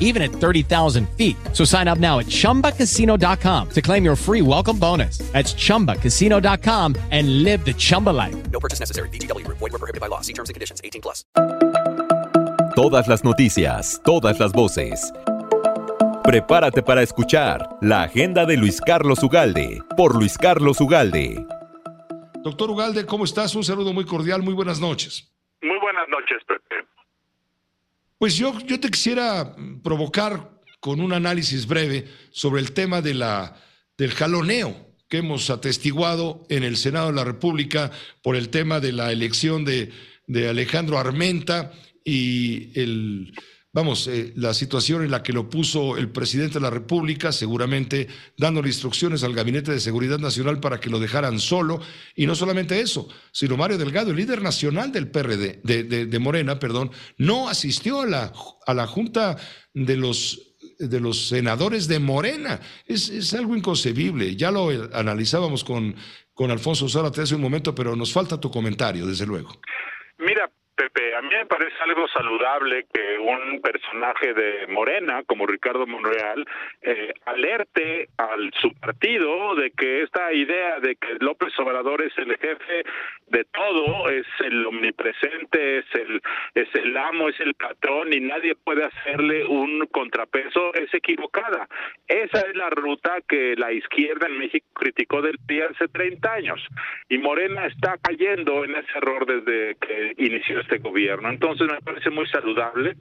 even at 30,000 feet. So sign up now at ChumbaCasino.com to claim your free welcome bonus. That's ChumbaCasino.com and live the Chumba life. No purchase necessary. BGW. Void were prohibited by law. See terms and conditions. 18 plus. Todas las noticias, todas las voces. Prepárate para escuchar la agenda de Luis Carlos Ugalde por Luis Carlos Ugalde. Doctor Ugalde, ¿cómo estás? Un saludo muy cordial, muy buenas noches. Muy buenas noches, Pepe. Pues yo, yo te quisiera provocar con un análisis breve sobre el tema de la, del jaloneo que hemos atestiguado en el Senado de la República por el tema de la elección de, de Alejandro Armenta y el vamos, eh, la situación en la que lo puso el presidente de la República, seguramente dándole instrucciones al Gabinete de Seguridad Nacional para que lo dejaran solo. Y no solamente eso, sino Mario Delgado, el líder nacional del PRD, de, de, Morena, perdón, no asistió a la, a la Junta de los de los senadores de Morena. Es, es algo inconcebible. Ya lo analizábamos con, con Alfonso Zárate hace un momento, pero nos falta tu comentario, desde luego. Mira, a mí me parece algo saludable que un personaje de Morena como Ricardo Monreal eh, alerte al su partido de que esta idea de que López Obrador es el jefe de todo, es el omnipresente, es el es el amo, es el patrón y nadie puede hacerle un contrapeso es equivocada. Esa es la ruta que la izquierda en México criticó del día hace 30 años y Morena está cayendo en ese error desde que inició este gobierno. Entonces me parece muy saludable.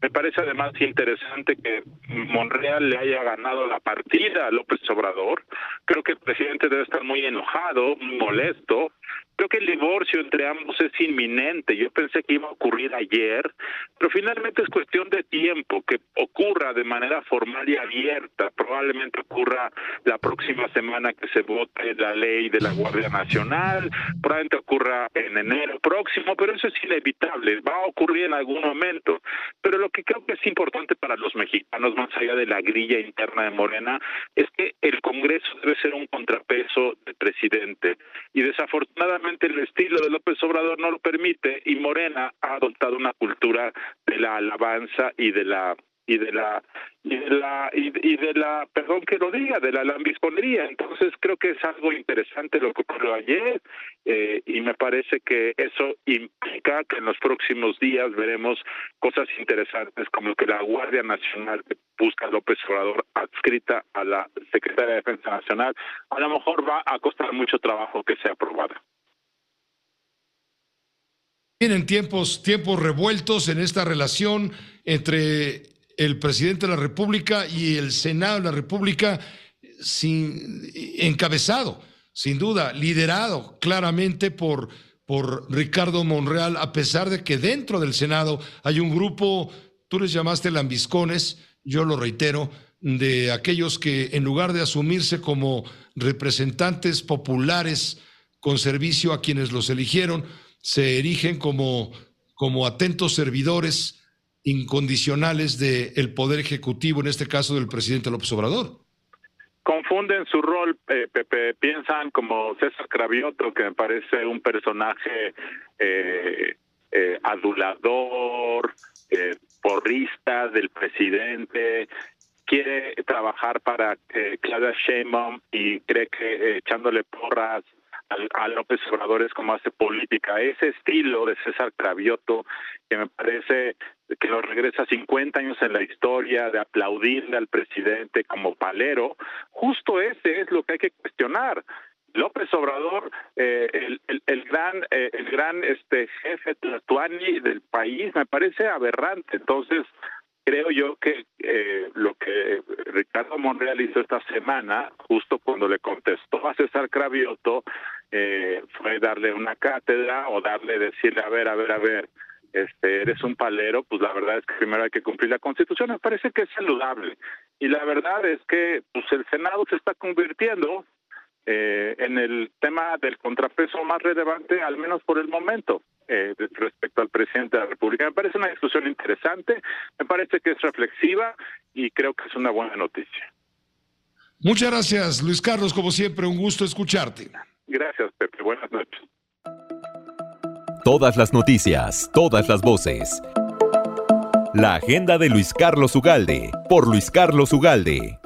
Me parece además interesante que Monreal le haya ganado la partida a López Obrador. Creo que el presidente debe estar muy enojado, muy molesto. Creo que el divorcio entre ambos es inminente. Yo pensé que iba a ocurrir ayer, pero finalmente es cuestión de tiempo que ocurra de manera formal y abierta. Probablemente ocurra la próxima semana que se vote la ley de la Guardia Nacional, probablemente ocurra en enero próximo, pero eso es inevitable, va a ocurrir en algún momento. Pero lo que creo que es importante para los mexicanos, más allá de la grilla interna de Morena, es que el Congreso debe ser un contrapeso del presidente. Y desafortunadamente el estilo de López Obrador no lo permite y Morena ha adoptado una cultura de la alabanza y de la y de la y de la y, de la perdón que lo diga de la lambisconería. Entonces creo que es algo interesante lo que ocurrió ayer eh, y me parece que eso implica que en los próximos días veremos cosas interesantes como que la Guardia Nacional que busca López Obrador adscrita a la Secretaría de Defensa Nacional a lo mejor va a costar mucho trabajo que sea aprobada Vienen tiempos, tiempos revueltos en esta relación entre el presidente de la República y el Senado de la República, sin, encabezado, sin duda, liderado claramente por, por Ricardo Monreal, a pesar de que dentro del Senado hay un grupo, tú les llamaste lambiscones, yo lo reitero, de aquellos que en lugar de asumirse como representantes populares con servicio a quienes los eligieron, se erigen como, como atentos servidores incondicionales del Poder Ejecutivo, en este caso del presidente López Obrador. Confunden su rol, eh, Pepe, piensan como César Cravioto, que me parece un personaje eh, eh, adulador, porrista del presidente, quiere trabajar para Claudia Sheinbaum y cree que echándole porras a López Obrador es como hace política. Ese estilo de César Cravioto, que me parece que lo regresa 50 años en la historia, de aplaudirle al presidente como palero, justo ese es lo que hay que cuestionar. López Obrador, eh, el, gran, eh, el gran este jefe tlatuani del país, me parece aberrante. Entonces, creo yo que eh, lo que Ricardo Monreal hizo esta semana, justo cuando le contestó a César Cravioto, eh, fue darle una cátedra o darle, decirle, a ver, a ver, a ver, este, eres un palero, pues la verdad es que primero hay que cumplir la Constitución. Me parece que es saludable. Y la verdad es que pues el Senado se está convirtiendo eh, en el tema del contrapeso más relevante, al menos por el momento. Eh, respecto al presidente de la República. Me parece una discusión interesante, me parece que es reflexiva y creo que es una buena noticia. Muchas gracias, Luis Carlos, como siempre, un gusto escucharte. Gracias, Pepe. Buenas noches. Todas las noticias, todas las voces. La agenda de Luis Carlos Ugalde, por Luis Carlos Ugalde.